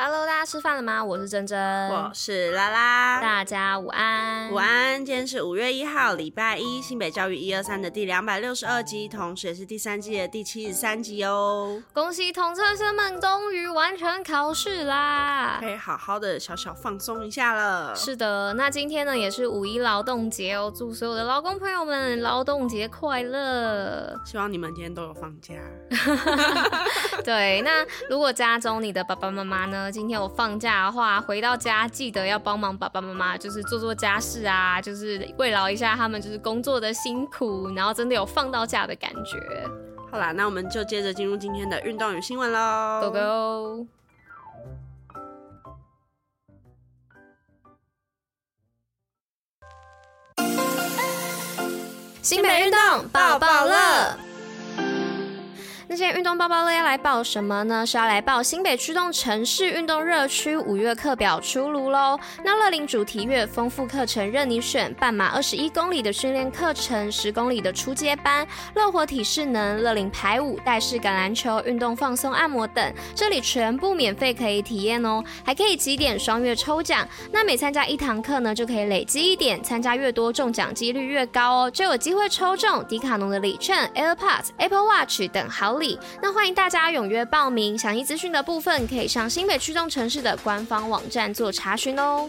Hello，大家吃饭了吗？我是珍珍，我是拉拉，大家午安，午安。今天是五月一号，礼拜一，新北教育一二三的第两百六十二集，同时也是第三季的第七十三集哦。恭喜统测生们终于完成考试啦，可以好好的小小放松一下了。是的，那今天呢也是五一劳动节哦，祝所有的劳工朋友们劳动节快乐。希望你们今天都有放假。对，那如果家中你的爸爸妈妈呢？今天我放假的话，回到家记得要帮忙爸爸妈妈，就是做做家事啊，就是慰劳一下他们，就是工作的辛苦，然后真的有放到假的感觉。好啦，那我们就接着进入今天的运动与新闻喽，Go Go！新北运动爆爆乐。运动报报乐要来报什么呢？是要来报新北驱动城市运动热区五月课表出炉喽。那乐龄主题乐丰富课程任你选，半马二十一公里的训练课程，十公里的初阶班，乐活体适能、乐龄排舞、带式橄榄球、运动放松按摩等，这里全部免费可以体验哦，还可以集点双月抽奖。那每参加一堂课呢，就可以累积一点，参加越多中奖几率越高哦，就有机会抽中迪卡侬的礼券、AirPods、Apple Watch 等好礼，那欢迎大家踊跃报名，详细资讯的部分可以上新北驱动城市的官方网站做查询哦。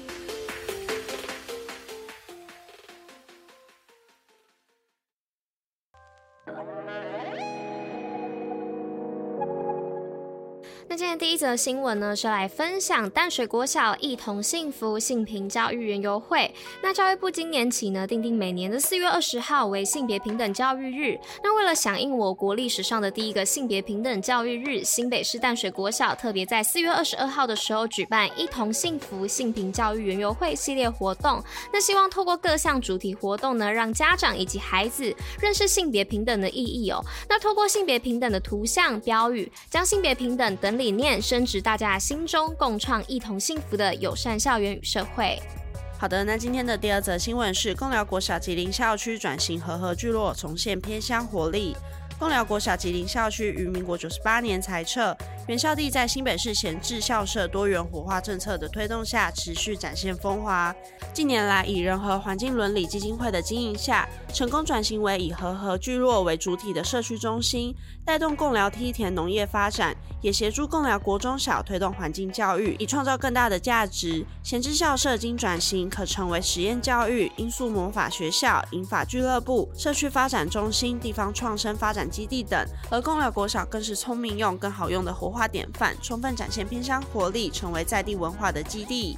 今天第一则新闻呢，是来分享淡水国小一同幸福性平教育园游会。那教育部今年起呢，订定每年的四月二十号为性别平等教育日。那为了响应我国历史上的第一个性别平等教育日，新北市淡水国小特别在四月二十二号的时候举办一同幸福性平教育园游会系列活动。那希望透过各项主题活动呢，让家长以及孩子认识性别平等的意义哦。那透过性别平等的图像标语，将性别平等等。理理念升值大家心中，共创一同幸福的友善校园与社会。好的，那今天的第二则新闻是共寮国小吉林校区转型和合聚落，重现偏乡活力。共寮国小吉林校区于民国九十八年裁撤，原校地在新北市闲置校舍多元活化政策的推动下，持续展现风华。近年来，以人和环境伦理基金会的经营下，成功转型为以和合聚落为主体的社区中心，带动共寮梯田农业发展，也协助共寮国中小推动环境教育，以创造更大的价值。闲置校舍经转型，可成为实验教育、音速魔法学校、银发俱乐部、社区发展中心、地方创生发展基地等，而共寮国小更是聪明用、更好用的活化化典范，充分展现偏乡活力，成为在地文化的基地。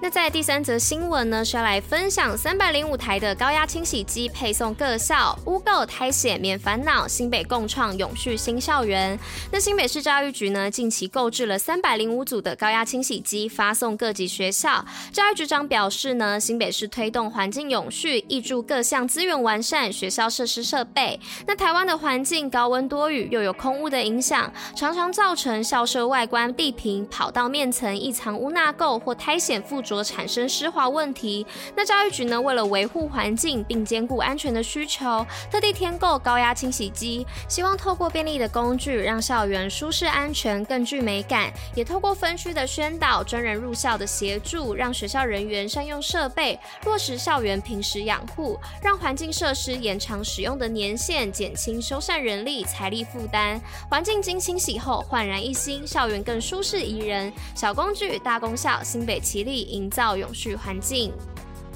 那在第三则新闻呢，是要来分享三百零五台的高压清洗机配送各校，污垢苔藓免烦恼，新北共创永续新校园。那新北市教育局呢，近期购置了三百零五组的高压清洗机，发送各级学校。教育局长表示呢，新北市推动环境永续，挹注各项资源完善学校设施设备。那台湾的环境高温多雨，又有空污的影响，常常造成校舍外观、地坪、跑道面层易藏污纳垢或苔藓。附着产生湿滑问题，那教育局呢，为了维护环境并兼顾安全的需求，特地添购高压清洗机，希望透过便利的工具，让校园舒适安全，更具美感。也透过分区的宣导、专人入校的协助，让学校人员善用设备，落实校园平时养护，让环境设施延长使用的年限，减轻修缮人力财力负担。环境经清洗后焕然一新，校园更舒适宜人。小工具大功效，新北齐力。营造永续环境。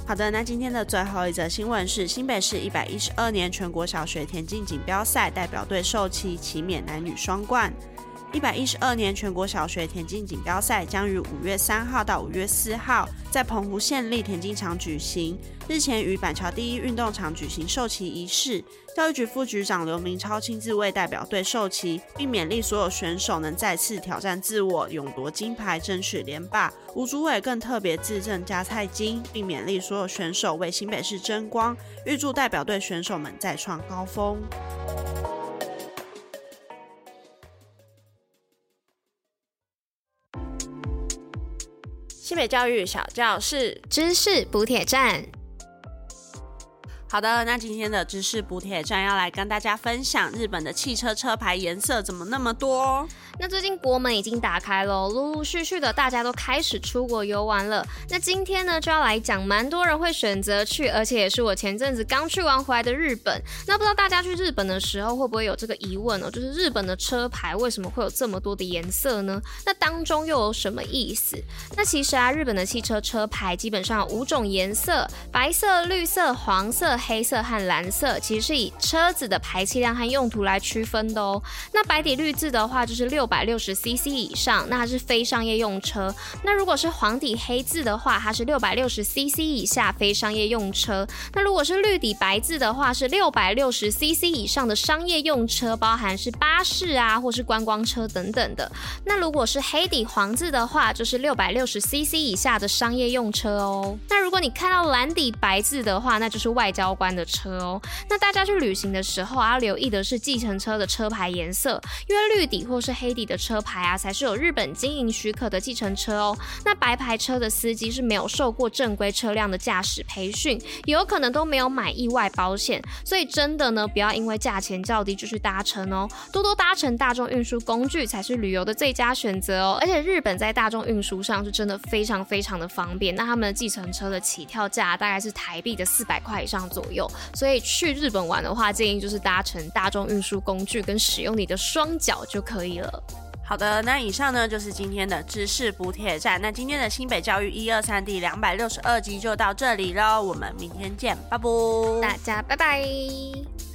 好的，那今天的最后一则新闻是新北市一百一十二年全国小学田径锦标赛代表队授旗，旗免男女双冠。一百一十二年全国小学田径锦标赛将于五月三号到五月四号在澎湖县立田径场举行。日前于板桥第一运动场举行授旗仪式，教育局副局长刘明超亲自为代表队授旗，并勉励所有选手能再次挑战自我，勇夺金牌，争取连霸。吴主委更特别致赠加菜金，并勉励所有选手为新北市争光，预祝代表队选手们再创高峰。教育小教室，知识补铁站。好的，那今天的知识补铁站要来跟大家分享日本的汽车车牌颜色怎么那么多。那最近国门已经打开了，陆陆续续的大家都开始出国游玩了。那今天呢就要来讲蛮多人会选择去，而且也是我前阵子刚去完回来的日本。那不知道大家去日本的时候会不会有这个疑问呢？就是日本的车牌为什么会有这么多的颜色呢？那当中又有什么意思？那其实啊，日本的汽车车牌基本上有五种颜色：白色、绿色、黄色。黑色和蓝色其实是以车子的排气量和用途来区分的哦。那白底绿字的话，就是六百六十 CC 以上，那它是非商业用车。那如果是黄底黑字的话，它是六百六十 CC 以下，非商业用车。那如果是绿底白字的话，是六百六十 CC 以上的商业用车，包含是巴士啊，或是观光车等等的。那如果是黑底黄字的话，就是六百六十 CC 以下的商业用车哦。那如果你看到蓝底白字的话，那就是外交关的车哦，那大家去旅行的时候啊，留意的是计程车的车牌颜色，因为绿底或是黑底的车牌啊，才是有日本经营许可的计程车哦。那白牌车的司机是没有受过正规车辆的驾驶培训，也有可能都没有买意外保险，所以真的呢，不要因为价钱较低就去搭乘哦，多多搭乘大众运输工具才是旅游的最佳选择哦。而且日本在大众运输上是真的非常非常的方便，那他们的计程车的起跳价大概是台币的四百块以上。所以去日本玩的话，建议就是搭乘大众运输工具跟使用你的双脚就可以了。好的，那以上呢就是今天的知识补铁站。那今天的新北教育一二三第两百六十二集就到这里喽，我们明天见，拜拜，大家拜拜。